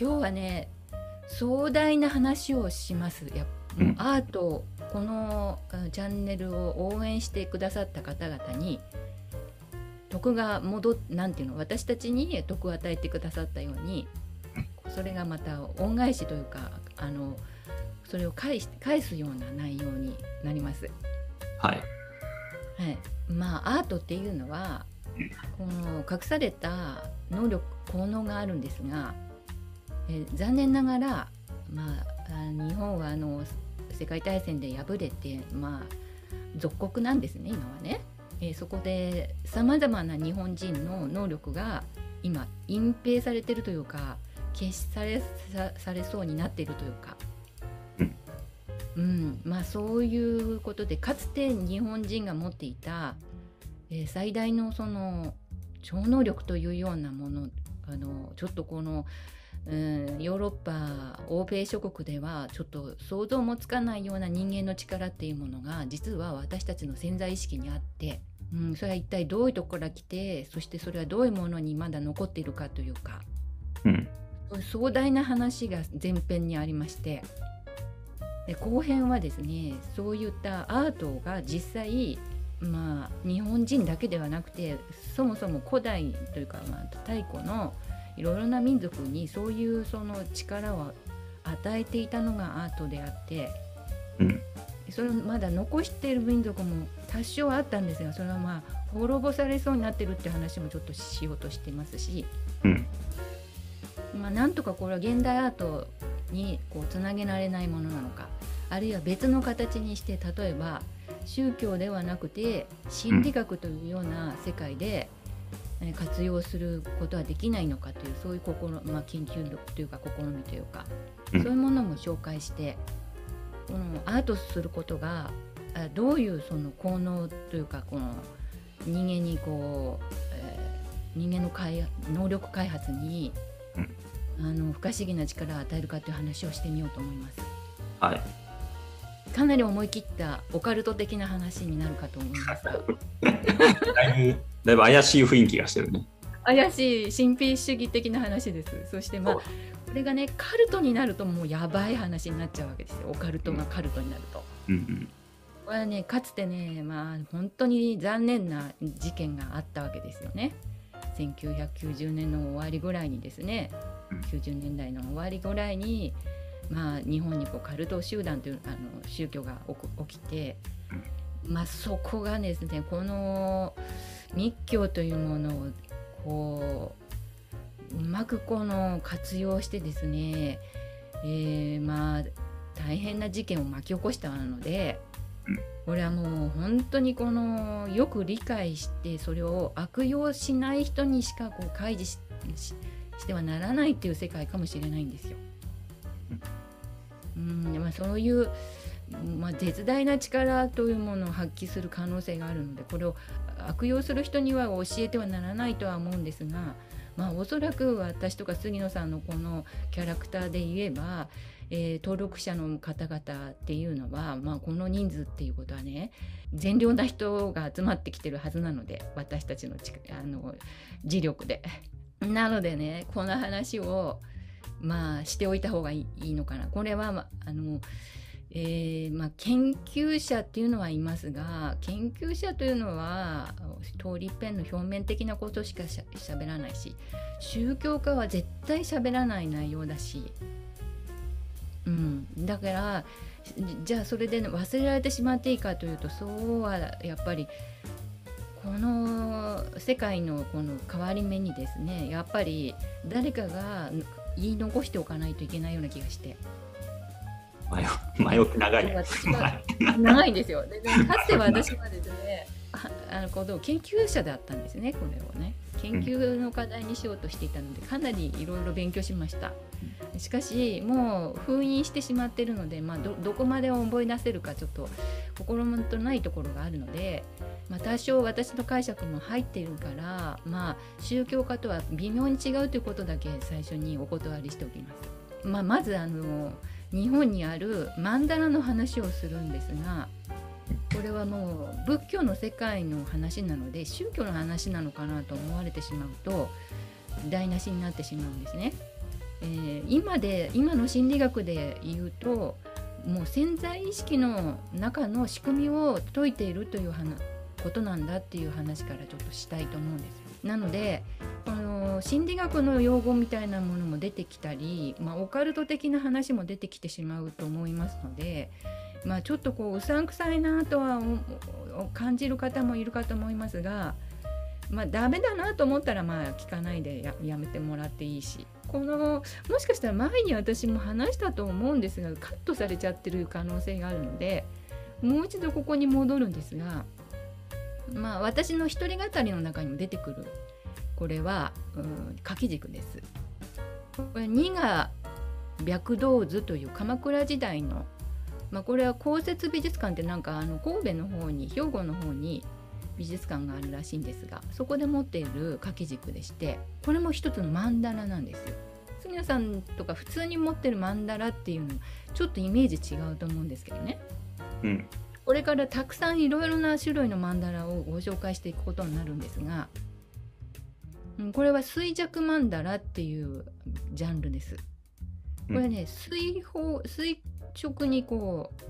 今日はね壮大な話をしますやもうアートこのチャンネルを応援してくださった方々に徳が戻っなんていうの私たちに徳を与えてくださったようにそれがまた恩返しというかあのそれを返し返すような内容になります。はい。はい、まあアートっていうのはこの隠された能力効能があるんですが、えー残念ながら、まあ、あ日本はあの世界大戦で敗れて、まあ、属国なんですね今はね。えーそこでさまざまな日本人の能力が今隠蔽されてるというか消しされさされそうになっているというか。うんうん、まあそういうことでかつて日本人が持っていた、えー最大のその超能力というようなものあのちょっとこの、うん、ヨーロッパ欧米諸国ではちょっと想像もつかないような人間の力っていうものが実は私たちの潜在意識にあって、うん、それは一体どういうところから来てそしてそれはどういうものにまだ残っているかというかうん。壮大な話が前編にありましてで後編はですねそういったアートが実際まあ日本人だけではなくてそもそも古代というか、まあ、太古のいろいろな民族にそういうその力を与えていたのがアートであってうん。それをまだ残している民族も多少あったんですがそれはまあ滅ぼされそうになってるって話もちょっとしようとしてますし。うん。まあ、なんとかこれは現代アートにこうつなげられないものなのかあるいは別の形にして例えば宗教ではなくて心理学というような世界で、えー活用することはできないのかというそういう心、まあ、研究力というか試みというか、うんそういうものも紹介してこのアートすることがあどういうその効能というかこの人間にこう、えー人間の開能力開発にあの不可思議な力を与えるかという話をしてみようと思います。はい。かなり思い切ったオカルト的な話になるかと思います。がだいぶ、だいぶ怪しい雰囲気がしてるね。怪しい神秘主義的な話です。そしてまあこれがねカルトになるともうやばい話になっちゃうわけですよ。オカルトがカルトになると。うんこれはねかつてねまあ本当に残念な事件があったわけですよね。1990年の終わりぐらいにですね、うん。90年代の終わりぐらいに、まあ、日本にこうカルト集団というあの宗教が起きて、まあ、そこがですねこの密教というものをこううまくこの活用してですね、えーまあ大変な事件を巻き起こしたので、うんこれはもう本当にこのよく理解してそれを悪用しない人にしかこう開示しししてはならないっていう世界かもしれないんですよ。うんまあ、そういう、まあ、絶大な力というものを発揮する可能性があるのでこれを悪用する人には教えてはならないとは思うんですが、まあ、おそらく私とか杉野さんのこのキャラクターで言えば、えー登録者の方々っていうのは、まあ、この人数っていうことはね善良な人が集まってきてるはずなので私たちのちあの磁力で。なのでねこの話をまあしておいた方がいいのかな。これは、まあのえーまあ、研究者っていうのはいますが研究者というのは通り一遍の表面的なことしかしゃしゃべらないし宗教家は絶対しゃべらない内容だし、うん、だからじゃあそれで、ね、忘れられてしまっていいかというとそうはやっぱりこの世界のこの変わり目にですねやっぱり誰かが言い残しておかないといけないような気がして。前置前置き長い。長いんですよ。でで かつては私はですね、あ あのことを研究者だったんですね、これをね。研究の課題にしようとしていたので、かなりいろいろ勉強しました。しかし、もう封印してしまってるので、まあ、どどこまで思い出せるか、ちょっと心もとないところがあるので、まあ、多少私の解釈も入っているから、まあ、宗教家とは微妙に違うということだけ最初にお断りしておきます。まあ、まずあの日本にある曼荼羅の話をするんですがこれはもう仏教の世界の話なので宗教の話なのかなと思われてしまうと台無しになってしまうんですね。えー、今で今の心理学で言うともう潜在意識の中の仕組みを解いているということなんだっていう話からちょっとしたいと思うんですよ。なのでこの心理学の用語みたいなものも出てきたり、まあ、オカルト的な話も出てきてしまうと思いますので、まあ、ちょっとこううさんくさいなとは感じる方もいるかと思いますが、まあ、ダメだなと思ったらまあ聞かないでややめてもらっていいしこのもしかしたら前に私も話したと思うんですがカットされちゃってる可能性があるのでもう一度ここに戻るんですがまあ私の一人語りの中にも出てくるこれは、掛け軸です。これ2が白銅図という鎌倉時代の、まあ、これは公設美術館ってなんかあの神戸の方に兵庫の方に美術館があるらしいんですがそこで持っている掛け軸でしてこれも一つの曼荼羅なんですよ。杉谷さんとか普通に持ってる曼荼羅っていうのちょっとイメージ違うと思うんですけどね。うん、これからたくさんいろいろな種類の曼荼羅をご紹介していくことになるんですがこれは衰弱曼荼羅っていうジャンルです。これね、水泡垂直にこう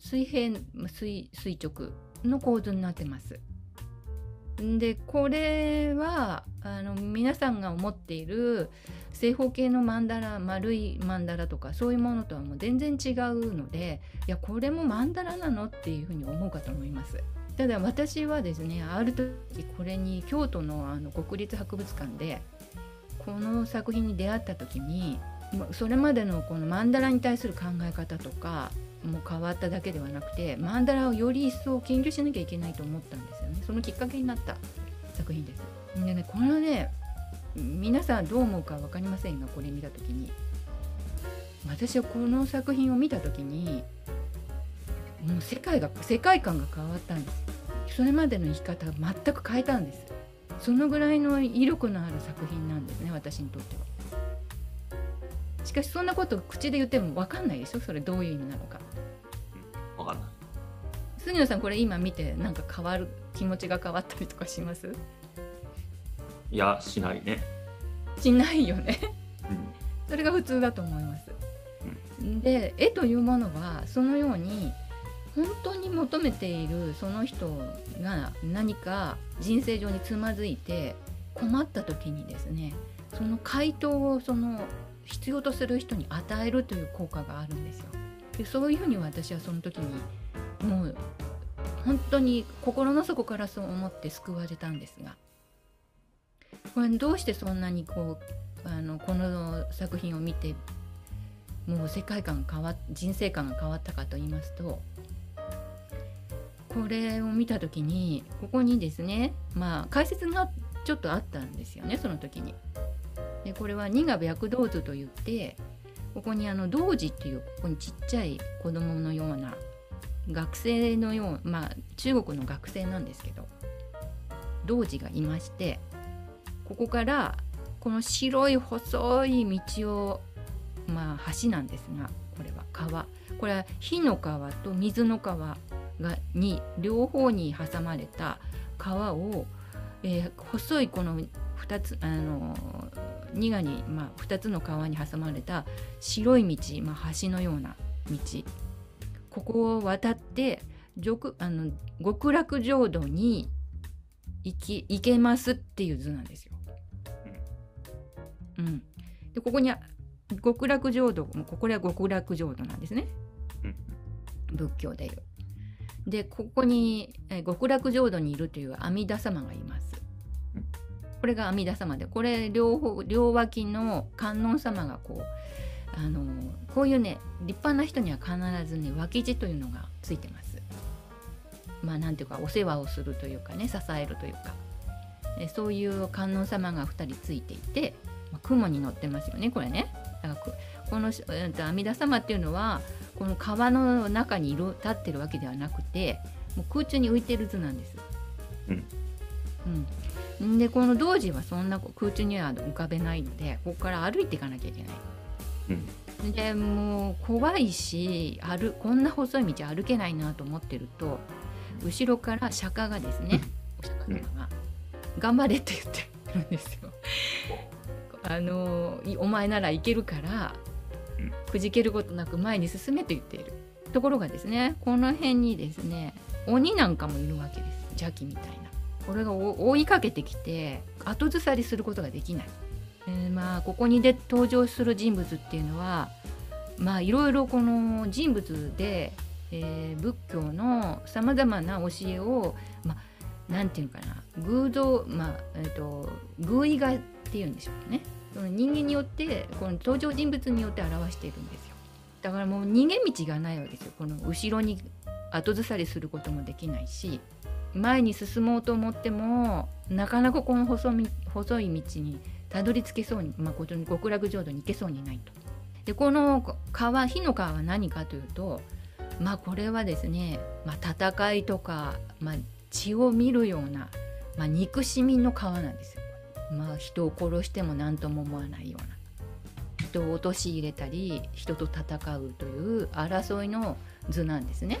水平垂垂直の構図になってます。でこれはあの皆さんが思っている正方形の曼荼羅丸い曼荼羅とかそういうものとはもう全然違うのでいやこれも曼荼羅なのっていうふうに思うかと思います。ただ私はですねある時これに京都のあの国立博物館でこの作品に出会った時にそれまでのこの曼荼羅に対する考え方とかも変わっただけではなくて曼荼羅をより一層研究しなきゃいけないと思ったんですよね。そのきっかけになった作品です。でねこれはね皆さんどう思うか分かりませんがこれ見た時に。私はこの作品を見た時にもう世界が世界観が変わったんです。それまでの生き方全く変えたんです。そのぐらいの威力のある作品なんですね私にとっては。しかしそんなこと口で言っても分かんないでしょ？それどういう意味なのか。分かんない。杉野さんこれ今見てなんか変わる気持ちが変わったりとかします？いやしないね。しないよね。うん、それが普通だと思います、うん、で絵というものはそのように本当に求めているその人が何か人生上につまずいて困った時にですねその回答をその必要とする人に与えるという効果があるんですよ。でそういうふうに私はその時にもう本当に心の底からそう思って救われたんですがこれどうしてそんなにこうあのこの作品を見てもう世界観が変わっ人生観が変わったかと言いますとこれを見た時にここにですねまあ解説がちょっとあったんですよねその時に。でこれは二が白銅図といってここにあの童子っていうここにちっちゃい子供のような学生のようまあ中国の学生なんですけど童子がいましてここからこの白い細い道をまあ橋なんですがこれは川。これは火の川と水の川がに両方に挟まれた川を、えー、細いこの2つあの2がに、まあ、2つの川に挟まれた白い道、まあ、橋のような道ここを渡ってあの極楽浄土に行き行けますっていう図なんですよ。うん、でここに極楽浄土ここは極楽浄土なんですね。仏教でいう。でここに、え極楽浄土にいるという阿弥陀様がいます。これが阿弥陀様でこれ両方両脇の観音様がこうあのこういうね立派な人には必ずね脇地というのがついてます。まあなんていうかお世話をするというかね支えるというかえそういう観音様が2人ついていて、まあ、雲に乗ってますよねこれね。だからこの、えー、阿弥陀様っていうのはこの川の中にいる立ってるわけではなくてもう空中に浮いてる図なんです。うん、うん、でこの童子はそんな空中には浮かべないのでここから歩いていかなきゃいけない。うん、でもう怖いし歩こんな細い道歩けないなと思ってると後ろから釈迦がですね、お釈迦様が「頑張れ」って言ってるんですよ。あのお前ならいけるからうん。くじけることなく前に進めと言っている。ところがですねこの辺にですね鬼なんかもいるわけです。邪気みたいなこれが追いかけてきて後ずさりすることができない、えーまあここにで登場する人物っていうのはまあいろいろこの人物で、えー仏教のさまざまな教えをまあなんていうのかな偶像まあえっ、と偶意画っていうんでしょうかね。その人間によってこの登場人物によって表しているんですよ。だからもう逃げ道がないわけですよ。この後ろに後ずさりすることもできないし。前に進もうと思ってもなかなかこの細み細い道にたどり着けそうに、まあ、こ極楽浄土に行けそうにないと。でこの川火の川は何かというとまあこれはですね、まあ、戦いとか、まあ、血を見るような、まあ、憎しみの川なんですよ。まあ人を殺しても何とも思わないような人を陥れたり人と戦うという争いの図なんですね。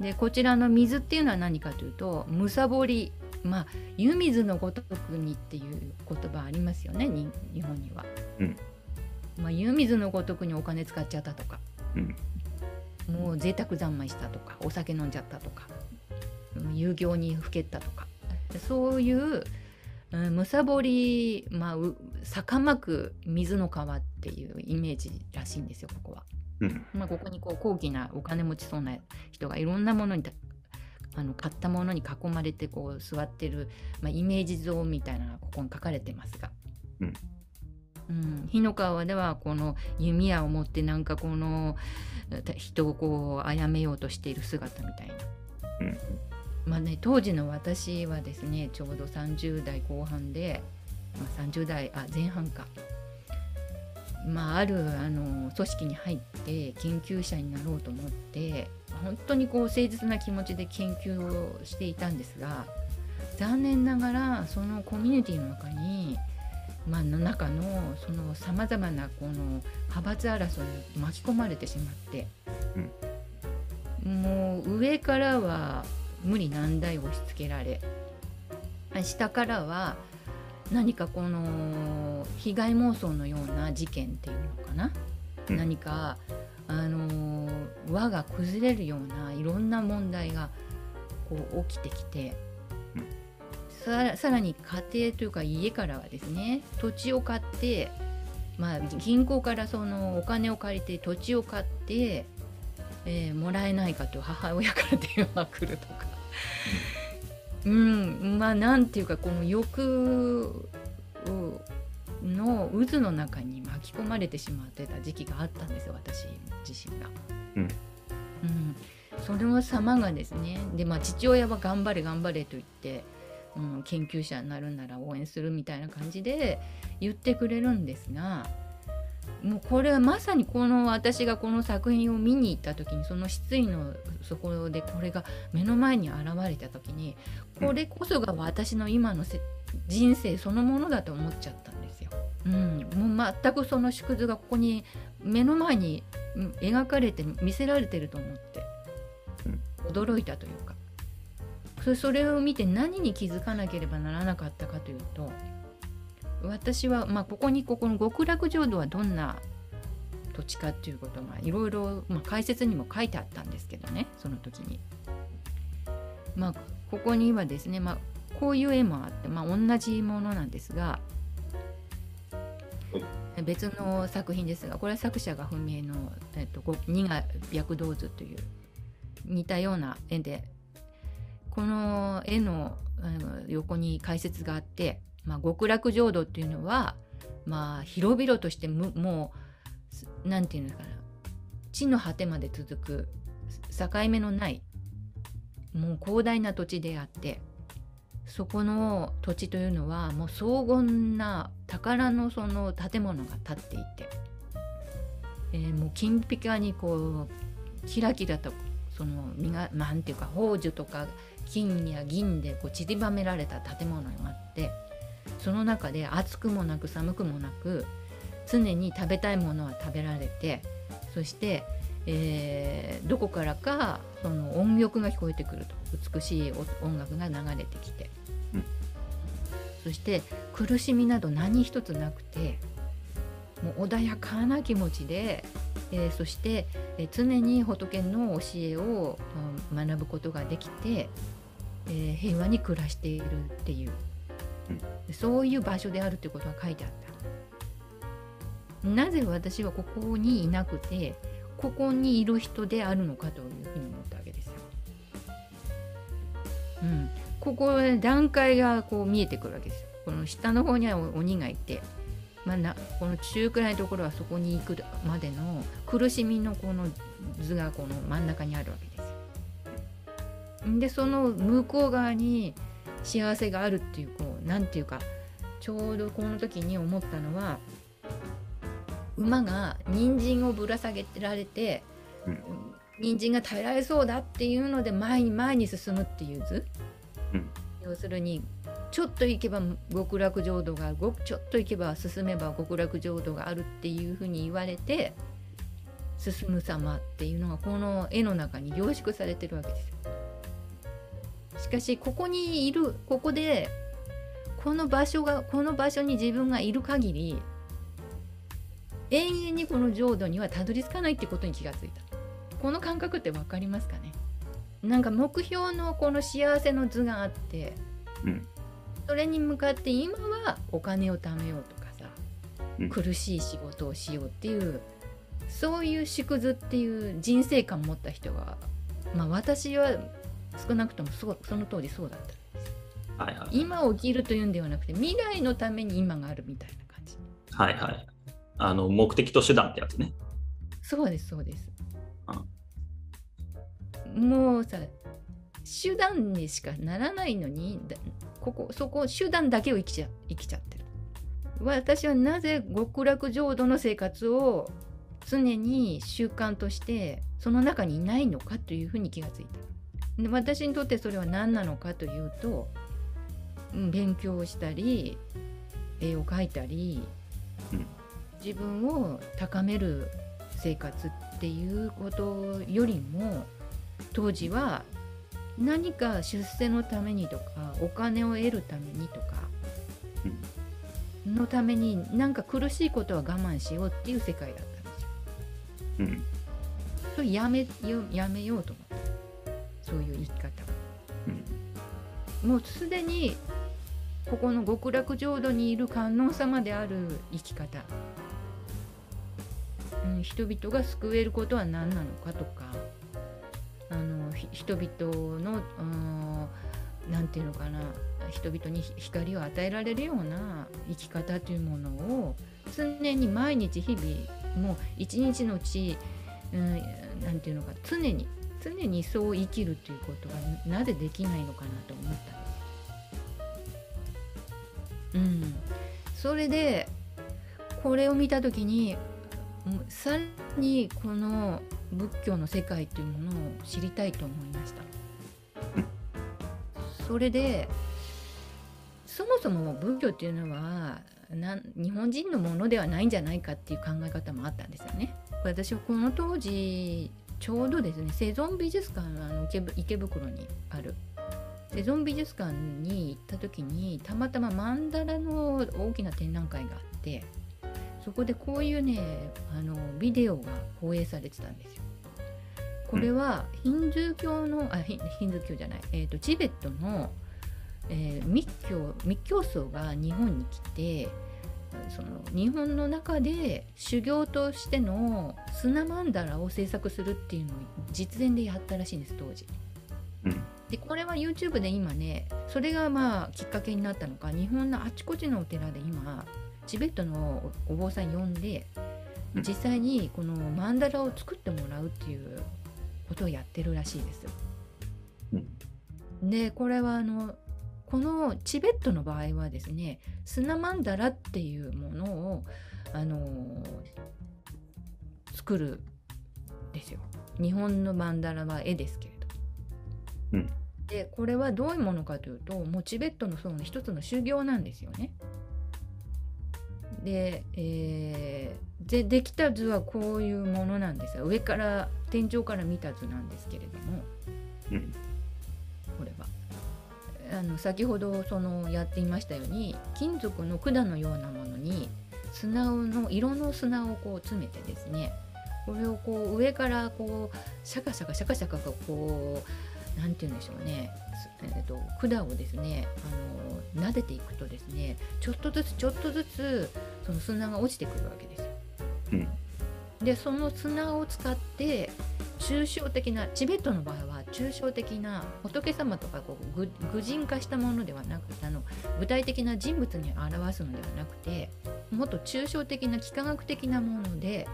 でこちらの水っていうのは何かというとむさぼりまあ湯水のごとくにっていう言葉ありますよねに日本には。うんまあ、湯水のごとくにお金使っちゃったとかうんもう贅沢三昧したとかお酒飲んじゃったとかうん遊行にふけったとかそういう、うん、むさぼり、まあ、う坂巻く水の川っていうイメージらしいんですよここは。うん。まあ、ここにこう高貴なお金持ちそうな人がいろんなものにたあの買ったものに囲まれてこう座ってる、まあ、イメージ像みたいなのがここに書かれてますが。うん。うん、日の川ではこの弓矢を持ってなんかこのた人をこう殺めようとしている姿みたいな。うん。まあね、当時の私はですねちょうど30代後半で、まあ、30代あ前半か、まあ、あるあの組織に入って研究者になろうと思って本当にこう誠実な気持ちで研究をしていたんですが残念ながらそのコミュニティの中に、まあの中のそのさまざまなこの派閥争いに巻き込まれてしまって、もう上からは無理難題を押し付けられ下からは何かこの被害妄想のような事件っていうのかな、うん。何かあの輪が崩れるようないろんな問題がこう起きてきて、うん。ささらに家庭というか家からはですね土地を買って、まあ、銀行からそのお金を借りて土地を買って、えーもらえないかと母親から電話が来るとか。うん、まあなんていうかこの欲の渦の中に巻き込まれてしまってた時期があったんですよ私自身が。うん。うん、それの様がですね。で、まあ、父親は頑張れ頑張れと言って、うん、研究者になるなら応援するみたいな感じで言ってくれるんですがもうこれはまさにこの私がこの作品を見に行った時にその失意の底でこれが目の前に現れた時にこれこそが私の今のせ人生そのものだと思っちゃったんですよ。うん、もう全くその縮図がここに目の前にうん描かれて見せられてると思って驚いたというか。そそれを見て何に気づかなければならなかったかというと私は、まあ、ここにここの極楽浄土はどんな土地かっていうことがいろいろ、解説にも書いてあったんですけどねその時に。まあここにはですね、まあ、こういう絵もあって、まあ、同じものなんですが別の作品ですがこれは作者が不明の「えっと、二が白銅図」という似たような絵でこの絵のあの横に解説があって、まあ、極楽浄土っていうのは、まあ、広々としてもうすなんていうのかな。地の果てまで続く境目のないもう広大な土地であってそこの土地というのはもう荘厳な宝のその建物が建っていて、えーもう金ピカにこうキラキラとその身がなんていうか宝珠とか金や銀でこう散りばめられた建物があってその中で暑くもなく寒くもなく常に食べたいものは食べられてそして、えーどこからかその音曲が聞こえてくると。美しいお音楽が流れてきて、うん。そして苦しみなど何一つなくてもう穏やかな気持ちで、えー、そして、えー、常に仏の教えを、うん、学ぶことができて、えー、平和に暮らしているっていう、うん、そういう場所であるということが書いてあった。なぜ私はここにいなくてここにいる人であるのかというふうに思ったわけですよ。うん、ここ段階がこう見えてくるわけですよ。この下の方には鬼がいて、まあ、なこの中くらいのところはそこに行くまでの苦しみのこの図がこの真ん中にあるわけですよ。でその向こう側に幸せがあるっていうこうなんていうかちょうどこの時に思ったのは馬が人参をぶら下げられて、うん、人参が耐えられそうだっていうので前に前に進むっていう図、うん、要するにちょっと行けば極楽浄土があるちょっと行けば進めば極楽浄土があるっていうふうに言われて進む様っていうのがこの絵の中に凝縮されてるわけですよ。しかしここにいるここでこの場所がこの場所に自分がいる限り永遠にこの浄土にはたどり着かないってことに気がついた。この感覚って分かりますかね？なんか目標のこの幸せの図があって、うん、それに向かって今はお金を貯めようとかさ、うん、苦しい仕事をしようっていうそういう縮図っていう人生観を持った人がまあ私は少なくともそその通りそうだったはいはい、今起きるというんではなくて未来のために今があるみたいな感じはいはいあの目的と手段ってやつね。そうですそうです。もうさ手段にしかならないのにここそこ手段だけを生きちゃ生きちゃってる。私はなぜ極楽浄土の生活を常に習慣としてその中にいないのかというふうに気がついた。で私にとってそれは何なのかというと勉強をしたり絵を描いたり、うん、自分を高める生活っていうことよりも当時は何か出世のためにとかお金を得るためにとかのためになんか苦しいことは我慢しようっていう世界だったんですよ。うん、それやめよやめようと思そういう生き方。を。うん、もうすでにここの極楽浄土にいる観音様である生き方。うん、人々が救えることは何なのかとか。あの人々の何て言うのかな。人々に光を与えられるような生き方というものを常に毎日日々もう一日のうち何、うん、て言うのか常に常にそう生きるということがなぜできないのかなと思ったんです。うん、それでこれを見た時にさらにこの仏教の世界っていうものを知りたいと思いました。それでそもそも仏教っていうのはな日本人のものではないんじゃないかっていう考え方もあったんですよね。私はこの当時ちょうどですねセゾン美術館あの池池袋にある。セゾン美術館に行った時にたまたまマンダラの大きな展覧会があってそこでこういうねあのビデオが放映されてたんですよ。これはヒンズー教のあヒンズー教じゃない、えーと、チベットの、えー、密教密教僧が日本に来てその日本の中で修行としての砂曼荼羅を制作するっていうのを実演でやったらしいんです当時。でこれは YouTube で今ねそれがまあきっかけになったのか日本のあちこちのお寺で今チベットのお坊さん呼んで実際にこのマンダラを作ってもらうっていうことをやってるらしいです。でこれはあのこのチベットの場合はですね砂マンダラっていうものをあの作るですよ。日本のマンダラは絵ですけれど。うん、でこれはどういうものかというともうチベットのその一つの修行なんですよね。で,、えー、でできた図はこういうものなんですよ上から天井から見た図なんですけれども、うん、これは、あの先ほどそのやっていましたように金属の管のようなものに砂の色の砂をこう詰めてですねこれをこう上からこうシャカシャカシャカシャカこうなんて言うんでしょうね、えーと、管をですねあの撫でていくとですねちょっとずつちょっとずつその砂が落ちてくるわけです。うんでその砂を使って抽象的なチベットの場合は抽象的な仏様とかこう具人化したものではなくてあの具体的な人物に表すのではなくてもっと抽象的な幾何学的なもので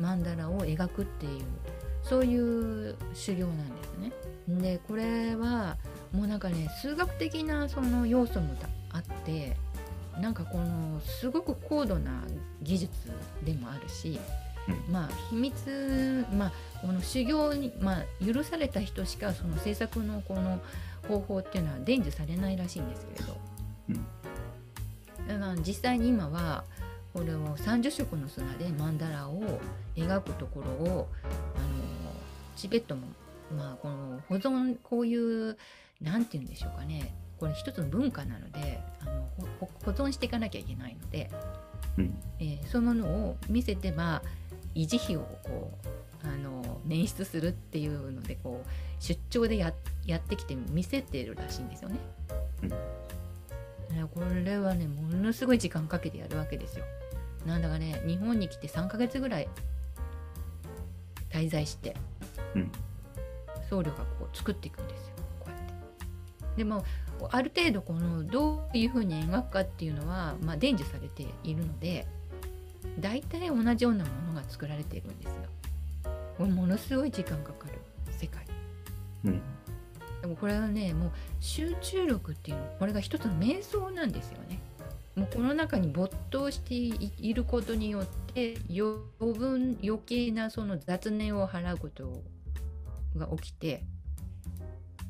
曼荼羅を描くっていうそういう修行なんですね。でこれはもうなんかね数学的なその要素もあってなんかこのすごく高度な技術でもあるしまあ秘密、まあ、この修行に、まあ、許された人しかその制作のこの方法っていうのは伝授されないらしいんですけれど、うん、だから実際に今はこれを30色の砂で曼荼羅を描くところをあのチベットも、まあ、この保存こういう何て言うんでしょうかね。これ一つの文化なのであの保存していかなきゃいけないので、うん、えー、そういうものを見せてまあ維持費をこうあの捻出するっていうのでこう出張でややってきて見せてるらしいんですよね。うん、これはねものすごい時間かけてやるわけですよ。なんだかね日本に来て3ヶ月ぐらい滞在して、うん、僧侶がこう作っていくんですよこうやって。でもある程度このどういうふうに描くかっていうのは、まあ、伝授されているので大体同じようなものが作られているんですよ。これものすごい時間かかる世界。うん、でもこれはねもう集中力っていうのこれが一つの瞑想なんですよね。もうこの中に没頭していることによって余分余計なその雑念を払うことが起きて、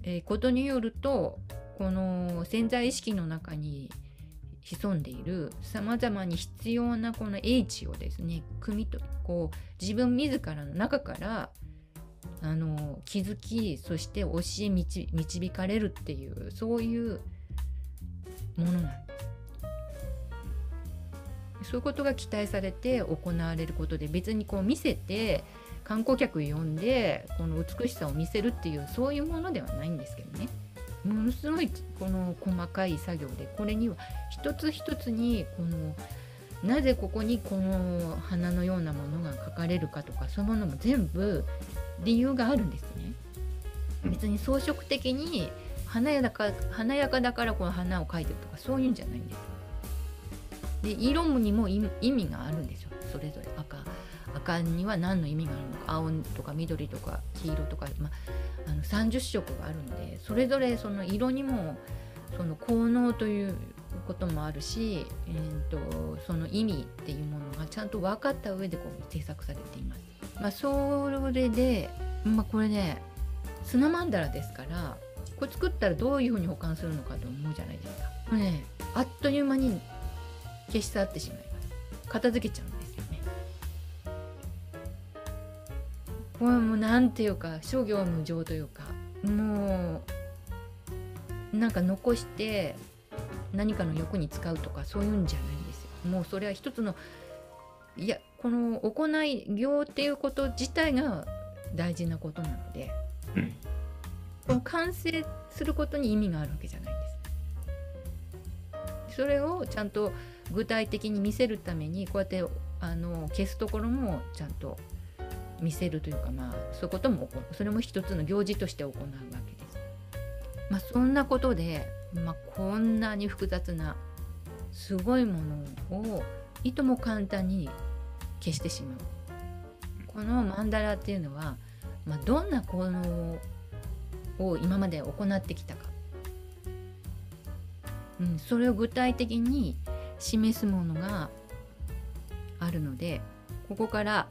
えー、ことによるとこの潜在意識の中に潜んでいるさまざまに必要なこの英知をですね汲み取こう自分自らの中からあの気づきそして教え導導かれるっていうそういうものなんです。そういうことが期待されて行われることで別にこう見せて観光客呼んでこの美しさを見せるっていうそういうものではないんですけどね。ものすごいこの細かい作業でこれには一つ一つにこのなぜここにこの花のようなものが描かれるかとかそういうものも全部理由があるんですね。別に装飾的に華やか華やかだからこの花を描いてるとかそういうんじゃないんです。で色にも意味があるんですよそれぞれ赤赤には何の意味があるのか青とか緑とか黄色とか、まあ、の30色があるのでそれぞれその色にもその効能ということもあるし、えーと、その意味っていうものがちゃんと分かった上でこう制作されています。まあ、それで、まあ、これね砂曼荼羅ですからこれ作ったらどういうふうに保管するのかと思うじゃないですか。これねあっという間に消し去ってしまいます。片付けちゃうこれもうなんていうか諸行無常というかもうなんか残して何かの欲に使うとかそういうんじゃないんですよ。もうそれは一つのいやこの行い行っていうこと自体が大事なことなので、うん、この完成することに意味があるわけじゃないんです。それをちゃんと具体的に見せるためにこうやってあの消すところもちゃんと見せるというかまあそういうこともそれも一つの行事として行うわけです。まあ、そんなことでまあ、こんなに複雑なすごいものをいとも簡単に消してしまう。このマンダラっていうのは、まあ、どんな効能を今まで行ってきたか、うん、それを具体的に示すものがあるのでここから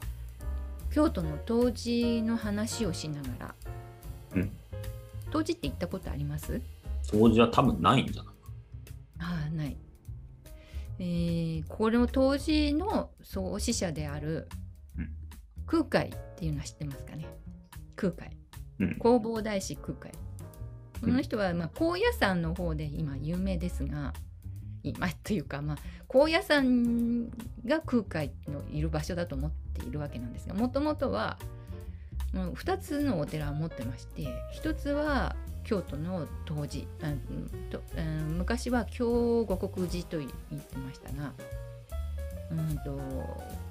京都の冬至の話をしながら、うん、冬至って行ったことあります？掃除は多分ないんじゃないか。ああ、ない。えー、これも当時の創始者である空海っていうのは知ってますかね？空海、うん、弘法大師空海。この人は、まあ、高野山の方で今有名ですが今というか、まあ、高野山が空海のいる場所だと思っているわけなんですがもともとはもう2つのお寺を持ってまして1つは京都の当時と、うん、昔は京五国寺と言ってましたが、うんと、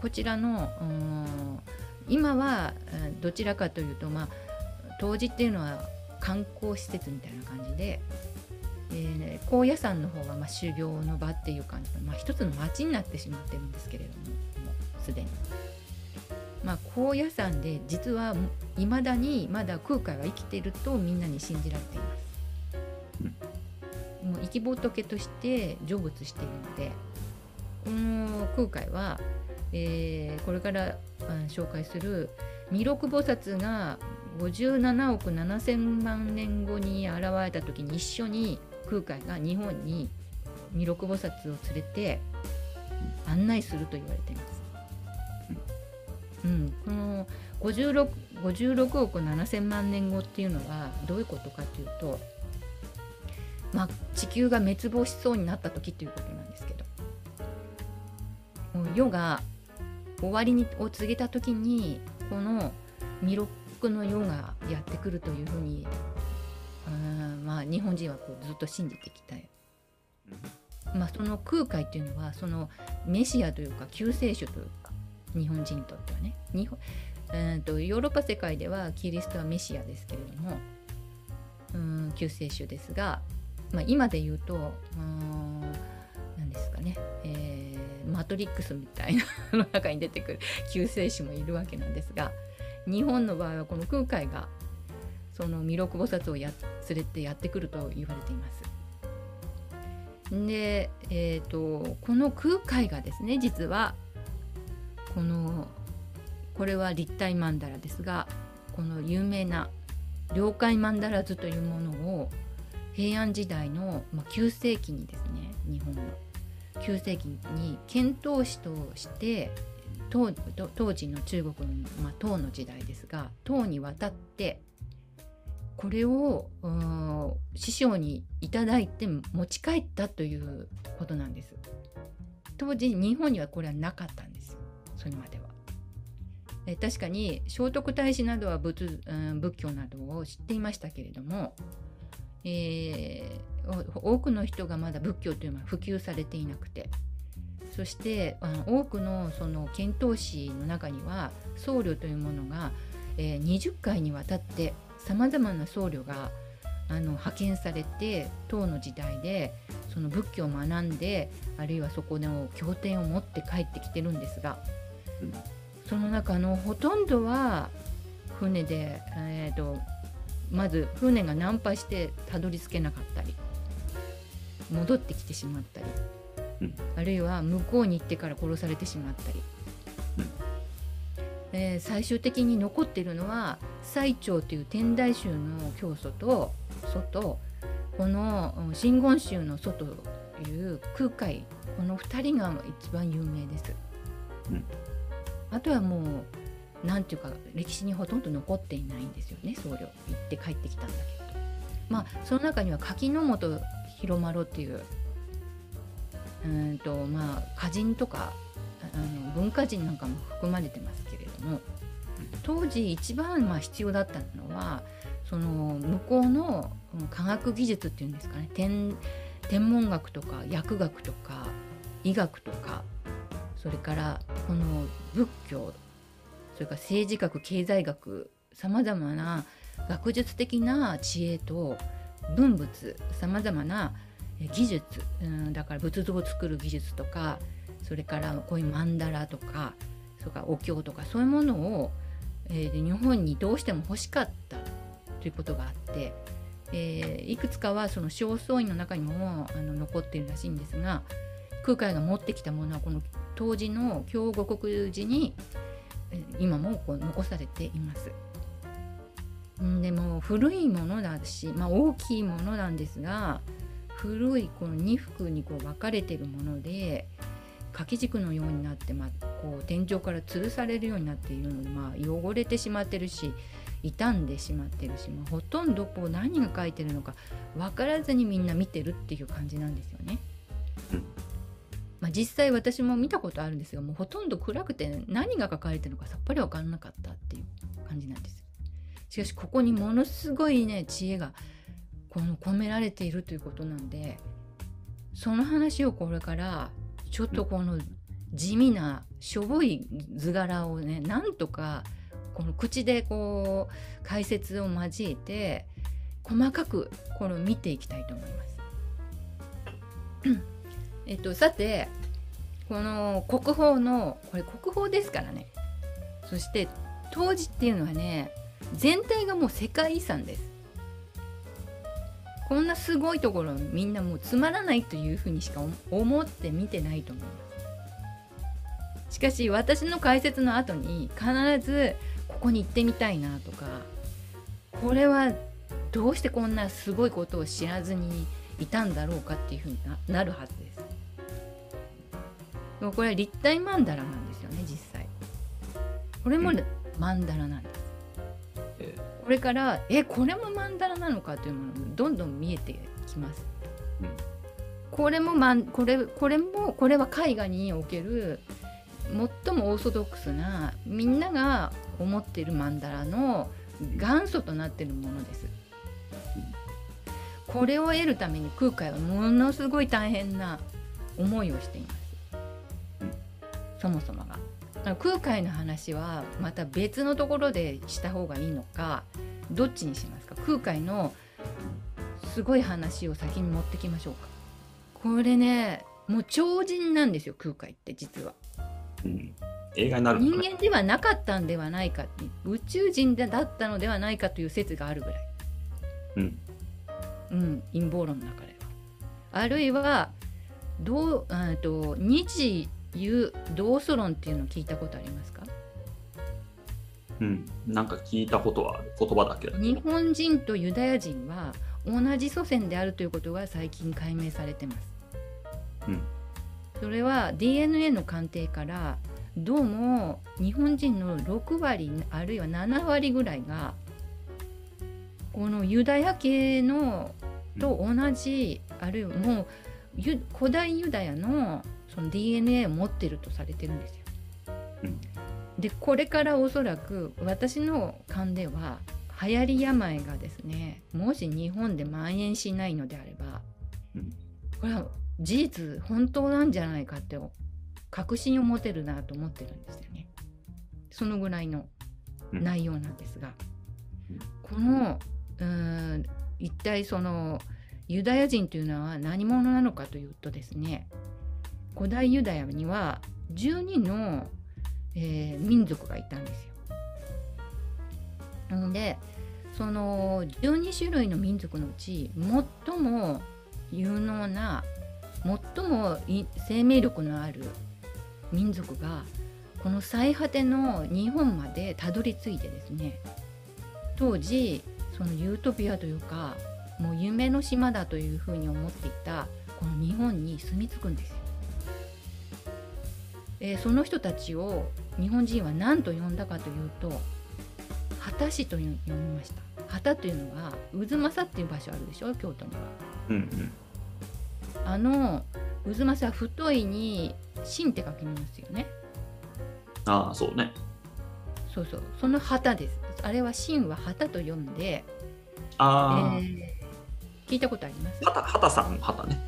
こちらの、うん、今はどちらかというと、まあ、当時っていうのは観光施設みたいな感じで、えー、高野山の方はまあ修行の場っていう感じの、まあ、一つの町になってしまってるんですけれどももうすでに。まあ、高野山で実はいまだにまだ空海は生きているとみんなに信じられています。もう生き仏として成仏しているのでこの空海は、えー、これから、うん、紹介する弥勒菩薩が57億7,000万年後に現れた時に一緒に空海が日本に弥勒菩薩を連れて案内すると言われています。うん、この 56, 56億7,000万年後っていうのはどういうことかっていうと、まあ、地球が滅亡しそうになった時っていうことなんですけど。世が終わりにを告げた時にこの弥勒の世がやってくるというふうにあまあ日本人はこうずっと信じてきたよ。まあ、その空海っていうのはそのメシアというか救世主というか日本人にとってはね。日本、えーと、ヨーロッパ世界ではキリストはメシアですけれども。うん救世主ですが、まあ、今で言うと何ですかね、えー、マトリックスみたいなの中に出てくる。救世主もいるわけなんですが。日本の場合はこの空海がその弥勒菩薩をや連れてやってくると言われています。で、えーと、この空海がですね実はこのこれは立体曼荼羅ですがこの有名な「了解曼荼羅図」というものを平安時代の、まあ、9世紀にですね日本の9世紀に遣唐使として当当時の中国の、まあ、唐の時代ですが唐に渡ってこれを師匠にいただいて持ち帰ったということなんです。当時日本にはこれはなかったんですそれまでは。え確かに聖徳太子などは仏,、うん、仏教などを知っていましたけれども、えー、多くの人がまだ仏教というのは普及されていなくてそしてあの多くのその遣唐使の中には僧侶というものが、えー、20回にわたってさまざまな僧侶があの派遣されて唐の時代でその仏教を学んであるいはそこの経典を持って帰ってきてるんですが、うん、その中のほとんどは船で、えーと、まず船が難破してたどり着けなかったり戻ってきてしまったりあるいは向こうに行ってから殺されてしまったり、えー、最終的に残っているのは最澄という天台宗の教祖と祖とこの真言宗の祖という空海この2人が一番有名です。うん、あとはもう何ていうか歴史にほとんど残っていないんですよね僧侶。行って帰ってきたんだけど。まあその中には柿本広丸っていううんとまあ歌人とかあの文化人なんかも含まれてますども当時一番まあ必要だったのはその向こうの科学技術っていうんですかね。天天文学とか薬学とか医学とかそれからこの仏教それから政治学経済学さまざまな学術的な知恵と文物さまざまな技術、うん、だから仏像を作る技術とかそれからこういう曼荼羅とかそれかお経とかそういうものを、えー、日本にどうしても欲しかったということがあって、えー、いくつかはその正倉院の中にもあの残っているらしいんですが空海が持ってきたものはこの当時の京五国寺に今もこう残されています。でも古いものだし、まあ、大きいものなんですが古いこの2幅にこう分かれてるもので掛け軸のようになって、まあ、こう天井から吊るされるようになっているので、まあ、汚れてしまってるし傷んでしまってるしもうほとんどこう何が書いてるのか分からずにみんな見てるっていう感じなんですよね。まあ、実際私も見たことあるんですがもうほとんど暗くて何が書かれてるのかさっぱり分からなかったっていう感じなんです。しかしここにものすごいね知恵がこの込められているということなんでその話をこれからちょっとこの地味なしょぼい図柄をねなんとかこの口でこう解説を交えて細かくこれを見ていきたいと思います。えっとさてこの国宝のこれ国宝ですからねそして当時っていうのはね全体がもう世界遺産ですこんなすごいところみんなもう。つまらないというふうにしか思って見てないと思いますしかし私の解説の後に必ずここに行ってみたいなとかこれはどうしてこんなすごいことを知らずにいたんだろうかっていうふうにななるはずです。でもこれは立体曼荼羅なんですよね実際。これも曼荼羅なんです。えこれからえこれも曼荼羅なのかというものがどんどん見えてきます。うんこれもまんこれこれもこれは絵画における最もオーソドックスなみんなが思っている曼荼羅の元祖となっているものです。これを得るために空海はものすごい大変な思いをしています。そもそもが。空海の話はまた別のところでした方がいいのかどっちにしますか？空海のすごい話を先に持ってきましょうか。これねもう超人なんですよ空海って実は。うん、映画になる人間ではなかったんではないか宇宙人だったのではないかという説があるぐらい。うん。うん、陰謀論の中では。あるいはどうあと日有同祖論っていうのを聞いたことありますか？うん、なんか聞いたことはある言葉だけど日本人とユダヤ人は同じ祖先であるということが最近解明されてます。うんそれは DNA の鑑定からどうも日本人の6割あるいは7割ぐらいがこのユダヤ系のと同じ、あるいはもうユ古代ユダヤのその DNA を持ってるとされてるんですよ。うんでこれからおそらく私の勘では流行り病がですねもし日本で蔓延しないのであれば、うん。これは事実本当なんじゃないかって確信を持てるなと思ってるんですよね。そのぐらいのうん。内容なんですが、うん。このうーん一体そのユダヤ人というのは何者なのかというとですね古代ユダヤには12の、えー民族がいたんですよ。なのでその12種類の民族のうち最も有能な最も生命力のある民族がこの最果ての日本までたどり着いてですね当時そのユートピアというかもう夢の島だというふうに思っていたこの日本に住み着くんですよ。えーその人たちを日本人は何と呼んだかというと旗師と呼びました。旗というのが渦政っていう場所あるでしょ？京都には。うんうんあの渦政は太いに芯って書きますよね。ああそうねそうそうその旗です。あれは芯は旗と読んで、ああ、えー聞いたことあります？はたはたさんはたね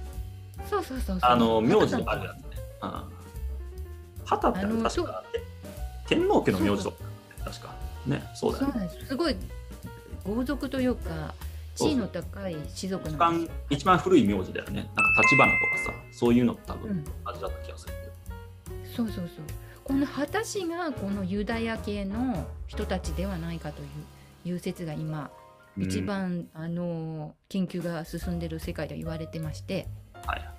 そうそうそうそう。あの名字畑さんあるやつねあはたってあれ確天皇家の名字とか確か。ねそうだよね。す。すごい豪族というか地位の高い士族一番。一番古い名字だよね。なんか立花とかさそういうの多分うん。味だった気がするそうそうそう。この旗氏がこのユダヤ系の人たちではないかといういう説が今うん。一番、あの研究が進んでいる世界では言われてまして、はい。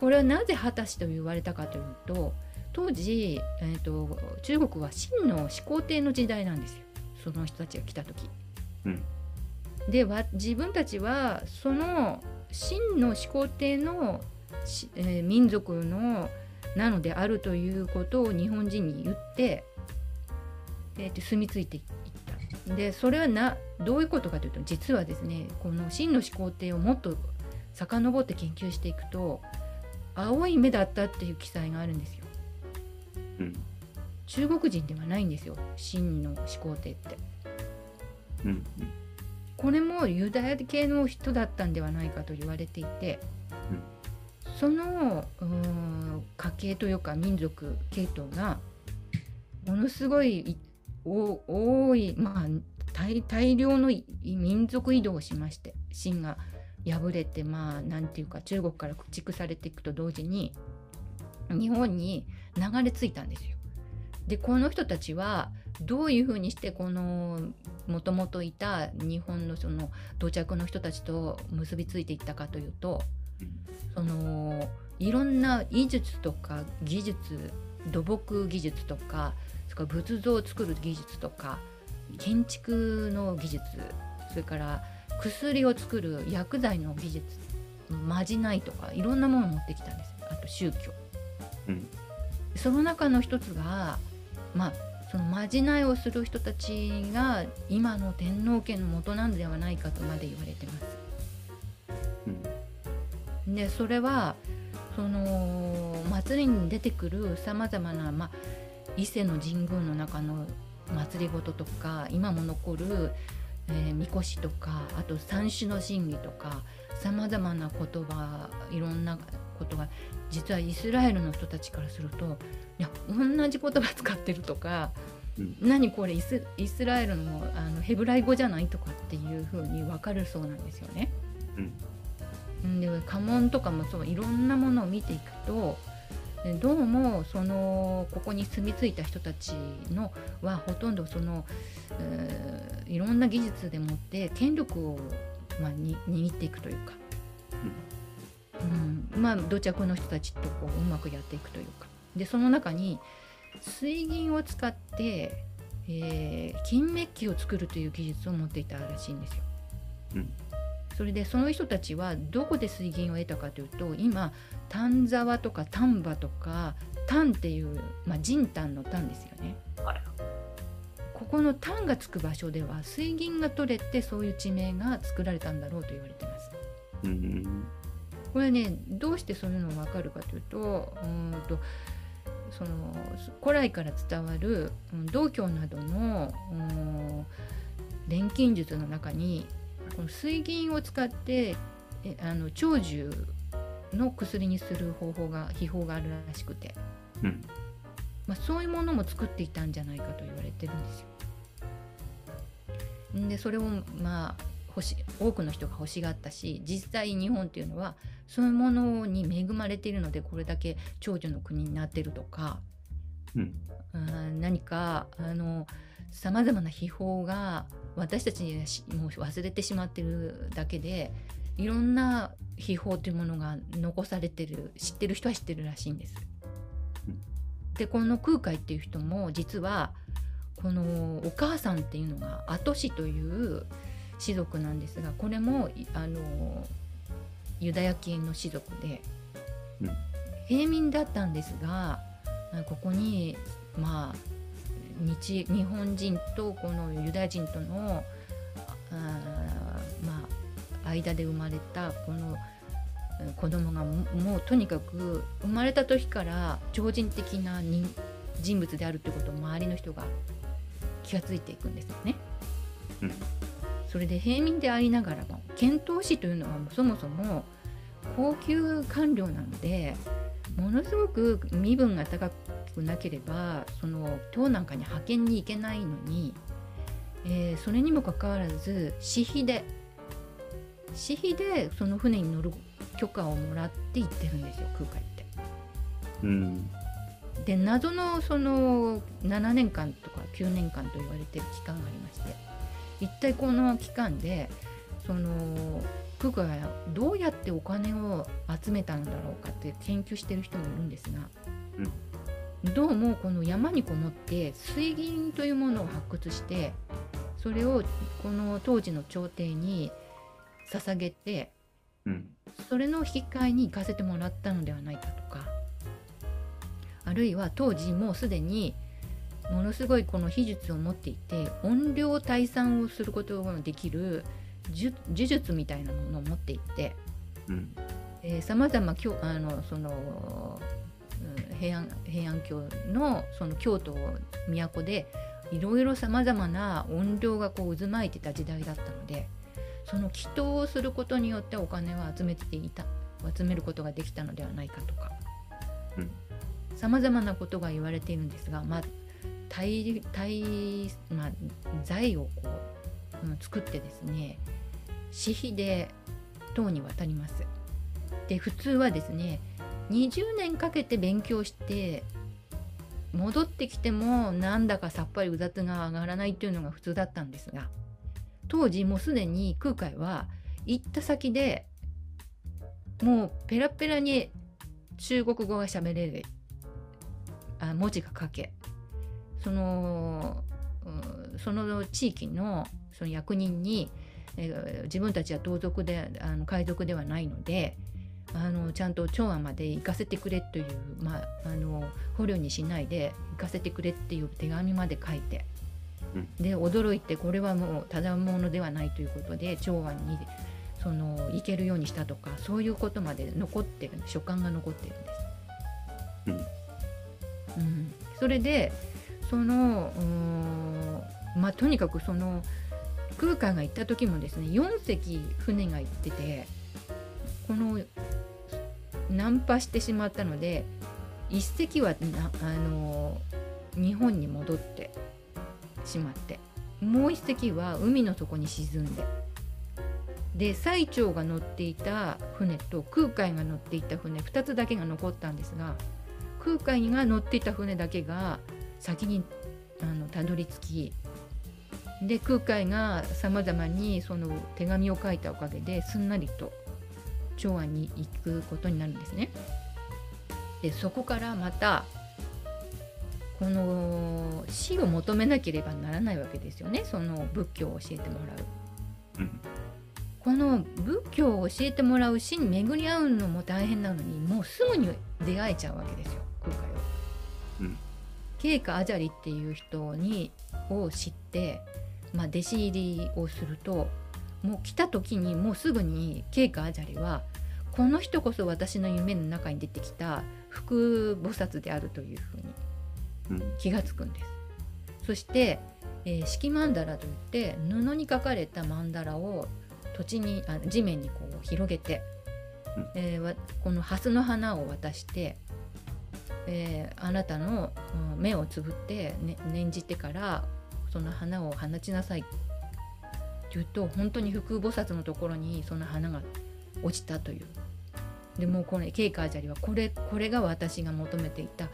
これはなぜ果たしと言われたかというと当時、えー、と中国は秦の始皇帝の時代なんですよその人たちが来た時。うんでわ自分たちはその秦の始皇帝のし、えー民族のなのであるということを日本人に言って、えーと住み着いていったでそれはなどういうことかというと実はですねこの秦の始皇帝をもっと遡って研究していくと青い目だったっていう記載があるんですよ。うん。中国人ではないんですよ。秦の始皇帝って。うんこれもユダヤ系の人だったんではないかと言われていて、そのうーん家系というか民族系統がものすごい多い、まあ、大大量のい民族移動をしまして秦が敗れてまあなんていうか中国から駆逐されていくと同時に日本に流れ着いたんですよ。でこの人たちはどういうふうにしてこのもともといた日本のその土着の人たちと結びついていったかというとそのいろんな医術とか技術土木技術とかそれから仏像を作る技術とか建築の技術それから薬を作る薬剤の技術まじないとかいろんなものを持ってきたんです。あと宗教。うんその中の一つがまあそのまじないをする人たちが今の天皇家の元なんではないかとまで言われてます。うんでそれはその祭りに出てくるさまざまな、まあ、伊勢の神宮の中の祭りごととか今も残る、えー、みこしとかあと三種の神器とかさまざまな言葉いろんなことが実はイスラエルの人たちからするといや同じ言葉使ってるとかうん何これイスイスラエルのあのヘブライ語じゃないとかっていうふうに分かるそうなんですよね。うんうんで家紋とかもそういろんなものを見ていくとえどうもそのここに住み着いた人たちのはほとんどその、えーいろんな技術でもって権力を、まあ、に握っていくというか、うんまあ土着の人たちとこううまくやっていくというかでその中に水銀を使って、えー金メッキを作るという技術を持っていたらしいんですよ。うんそれでその人たちはどこで水銀を得たかというと今丹沢とか丹波とか丹っていう、まあ、人丹の丹ですよね。はいここの丹がつく場所では水銀が取れてそういう地名が作られたんだろうと言われてます。うんこれねどうしてそういうのが分かるかというとうーんとその古来から伝わるうん道教などのうん錬金術の中にこの水銀を使ってえあの長寿の薬にする方法が秘宝があるらしくて、うんまあ、そういうものも作っていたんじゃないかと言われてるんですよ。んでそれをまあ多くの人が欲しがったし実際日本っていうのはそういうものに恵まれているのでこれだけ長寿の国になってるとかうんあー何かあのさまざまな秘宝が私たちにもう忘れてしまってるだけでいろんな秘宝というものが残されてる知ってる人は知ってるらしいんですうん。でこの空海っていう人も実はこのお母さんっていうのが後氏という氏族なんですがこれもいあのユダヤ系の氏族でうん平民だったんですがあここにまあ日日本人とこのユダヤ人とのあーまあ間で生まれたこのうん子供がももうとにかく生まれた時から超人的な人人物であるってことを周りの人が気がついていくんですよね。うんそれで平民でありながらも遣唐使というのはそもそも高級官僚なのでものすごく身分が高くなければその党なんかに派遣に行けないのに、えーそれにもかかわらず私費で私費でその船に乗る許可をもらって行ってるんですよ空海って。うんで謎のその7年間とか9年間と言われてる期間がありまして一体この期間でその空海がどうやってお金を集めたのだろうかって研究してる人もいるんですが、どうもこの山にこもって水銀というものを発掘してそれをこの当時の朝廷に捧げてうん。それの引き換えに行かせてもらったのではないかとかあるいは当時もうすでに、ものすごいこの秘術を持っていて音量退散をすることができる呪呪術みたいなものを持っていてさまざまあのその平安平安京のその京都都でいろいろさまざまな音量がこう渦巻いてた時代だったのでその祈祷をすることによってお金を集めていた集めることができたのではないかとかさまざまなことが言われているんですが、まあ対対まあ、財をこう、うん、作ってですね私費で党に渡ります。で普通はですね20年かけて勉強して戻ってきてもなんだかさっぱりうざつが上がらないっていうのが普通だったんですが当時もうすでに空海は行った先でもうペラペラに中国語が喋れるあ文字が書けそのその地域のその役人に、えー、自分たちは盗賊であの海賊ではないのであのちゃんと長安まで行かせてくれという、まあ、あの捕虜にしないで行かせてくれっていう手紙まで書いて、で驚いてこれはもうただものではないということで長安にその行けるようにしたとかそういうことまで残ってる書簡が残ってるんです。うん、うん、それでそのまあとにかくその空海が行った時もですね4隻船が行っててこのナンパしてしまったので一隻はあの日本に戻ってしまってもう一隻は海の底に沈んでで最長が乗っていた船と空海が乗っていた船2つだけが残ったんですが空海が乗っていた船だけが先にあのたどり着きで空海がさまざまにその手紙を書いたおかげですんなりと長安に行くことになるんですね。でそこからまたこの死を求めなければならないわけですよねその仏教を教えてもらう。うん、この仏教を教えてもらう死に巡り合うのも大変なのにもうすぐに出会えちゃうわけですよ空海は。うん、慶華アジャリっていう人にを知って、まあ、弟子入りをするともう来た時にもうすぐに慶華アジャリはこの人こそ私の夢の中に出てきた福菩薩であるというふうに気がつくんです。うん、そして、えー、敷曼荼羅といって布に書かれた曼荼羅を土地にあ地面にこう広げて、うん、えー、この蓮の花を渡して、えー、あなたの目をつぶって、ね、念じてからその花を放ちなさい。って言うと本当に福菩薩のところにその花が落ちたという。でもこれケイカージャリはこれこれが私が求めていた、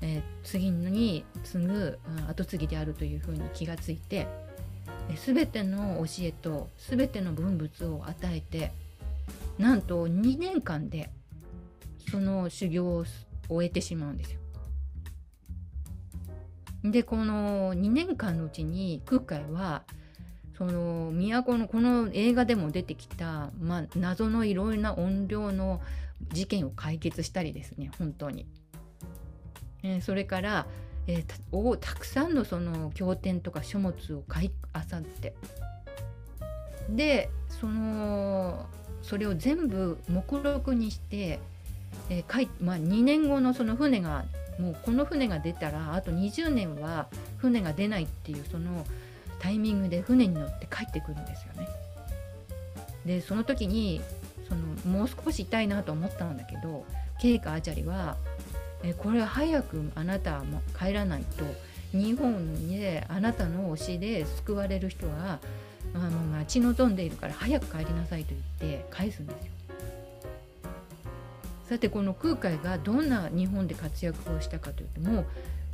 えー、次に継ぐ、うん、継ぎであるというふうに気がついて、えー、全ての教えと全ての文物を与えてなんと2年間でその修行を終えてしまうんですよ。でこの2年間のうちに空海はその都のこの映画でも出てきた、まあ、謎のいろいろな音量の事件を解決したりですね本当に。えー、それから、えー、たおたくさんのその経典とか書物を買いあさってでそのそれを全部目録にして、えーかいまあ、2年後のその船がもうこの船が出たらあと20年は船が出ないっていうそのタイミングで船に乗って帰ってくるんですよね。でその時にそのもう少し痛いなと思ったんだけどケイカアチャリはえこれは早くあなたは帰らないと日本であなたの推しで救われる人はあの待ち望んでいるから早く帰りなさいと言って返すんですよ。さてこの空海がどんな日本で活躍をしたかというともう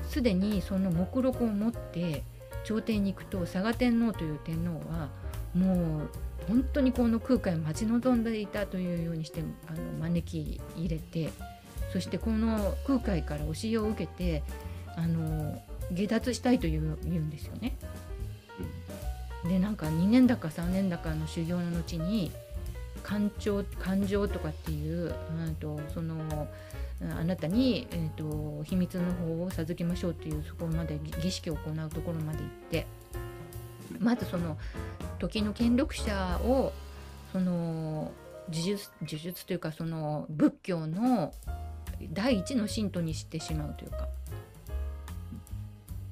すでにその目録を持って朝廷に行くと嵯峨天皇という天皇はもう本当にこの空海を待ち望んでいたというようにしてあの招き入れてそしてこの空海から教えを受けてあの下脱したいという言うんですよね。でなんか2年だか3年だかの修行の後に感情感情とかっていう、うんとそのあなたに、えーと、秘密の方を授けましょうというそこまで儀式を行うところまで行ってまずその時の権力者をその呪術呪術というかその仏教の第一の信徒にしてしまうというか、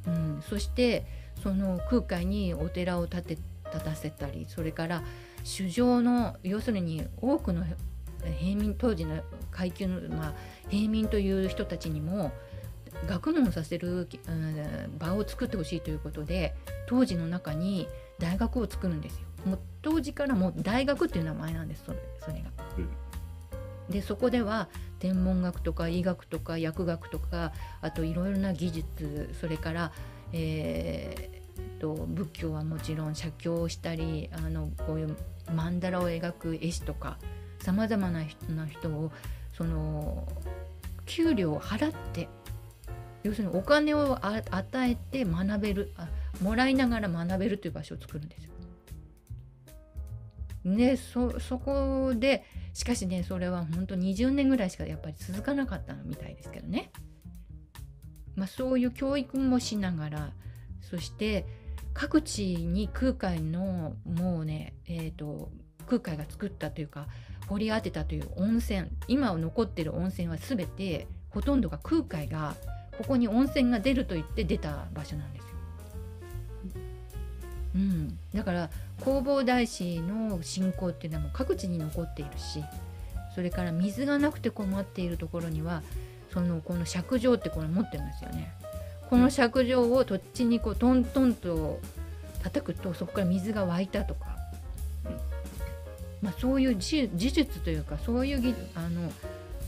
うん、そしてその空海にお寺を建て立たせたりそれから主上の要するに多くの平民当時の階級の、まあ、平民という人たちにも学問をさせる、うん、場を作ってほしいということで当時の中に大学を作るんですよ。もう当時からもう大学っていう名前なんですそれそれが。でそこでは天文学とか医学とか薬学とかあといろいろな技術それから、えー、と仏教はもちろん写経をしたりあのこういう曼荼羅を描く絵師とかさまざまな人な人をその給料を払って要するにお金を与えて学べるあもらいながら学べるという場所を作るんですよ。でそそこでしかしねそれは本当20年ぐらいしかやっぱり続かなかったみたいですけどね。まあ、そういう教育もしながらそして各地に空海のもうね、えーと、空海が作ったというか掘り当てたという温泉今残ってる温泉は全てほとんどが空海がここに温泉が出ると言って出た場所なんですよ。うん、だから弘法大師の信仰っていうのはもう各地に残っているしそれから水がなくて困っているところにはそのこの釈状ってこれ持ってるんですよね。この釈状を土地にこうトントンと叩くとそこから水が湧いたとか、まあ、そういう事術というかそういうあの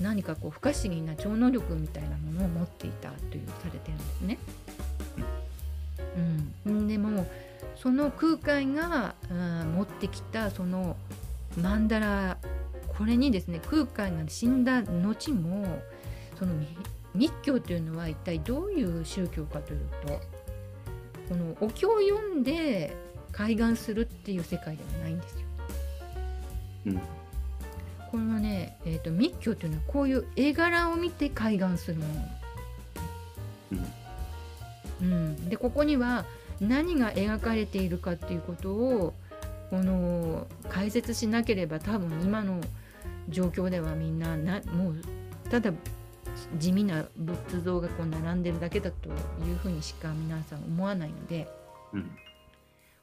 何かこう不可思議な超能力みたいなものを持っていたというされてるんですね。うん、でもその空海が、うん、持ってきたその曼荼羅。これにですね空海が死んだ後もその密教というのは一体どういう宗教かというとこのお経を読んで開眼するっていう世界ではないんですよ。うん、このね、えーと、密教というのはこういう絵柄を見て開眼するもの。うん、うん、でここには何が描かれているかっていうことをこの解説しなければ多分今の状況ではみんななもうただ地味な仏像がこう並んでるだけだというふうにしか皆さん思わないので、うん、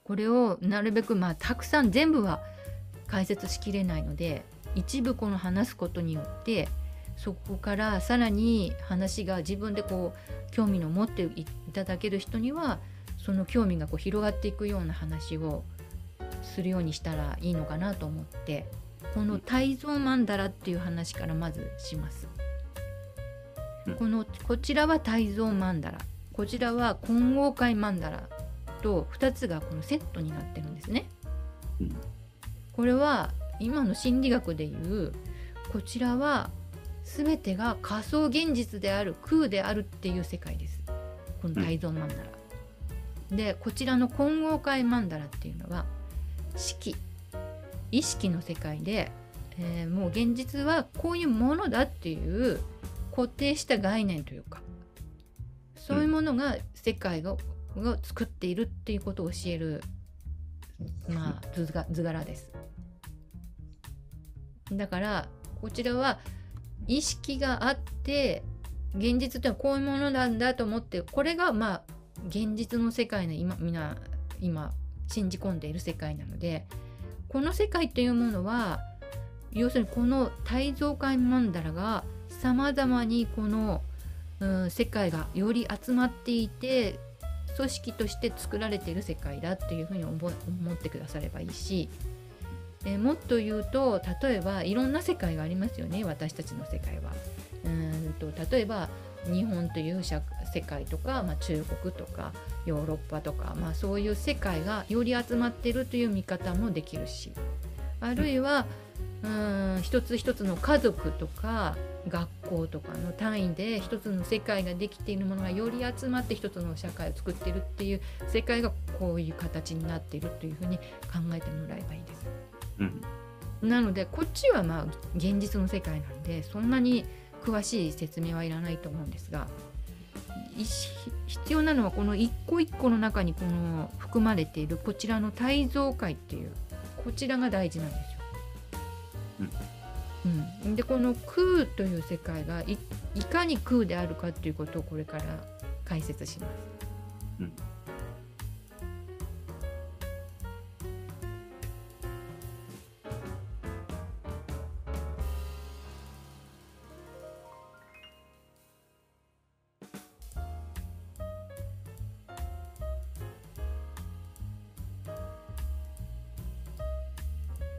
これをなるべくまあたくさん全部は解説しきれないので一部この話すことによってそこからさらに話が自分でこう興味の持っていただける人にはその興味がこう広がっていくような話をするようにしたらいいのかなと思ってこの「泰造曼荼羅」っていう話からまずします。このこちらは泰造曼荼羅こちらは金剛界曼荼羅と2つがこのセットになってるんですね。これは今の心理学でいうこちらは全てが仮想現実である空であるっていう世界です。この泰造曼荼羅。でこちらの金剛界曼荼羅っていうのは式意識の世界で、えー、もう現実はこういうものだっていう固定した概念というかそういうものが世界が,、が作っているっていうことを教える、まあ、図が図柄です。だからこちらは意識があって現実ってのはこういうものなんだと思ってこれがまあ現実の世界の今みんな今信じ込んでいる世界なのでこの世界というものは要するにこの泰造界曼荼羅がさまざまにこの、うん、世界がより集まっていて組織として作られている世界だっていうふうに思ってくださればいいし、えもっと言うと例えばいろんな世界がありますよね私たちの世界は。うんと例えば日本という世界とか、まあ、中国とかヨーロッパとか、まあ、そういう世界がより集まってるという見方もできるしあるいはうん一つ一つの家族とか学校とかの単位で一つの世界ができているものがより集まって一つの社会を作っているっていう世界がこういう形になっているというふうに考えてもらえばいいです。うん、なのでこっちはまあ現実の世界なんでそんなに詳しい説明はいらないと思うんですが必要なのはこの一個一個の中にこの含まれているこちらの体造界っていうこちらが大事なんですよ。うん、でこの空という世界がいかに空であるかっていうことをこれから解説します。うん。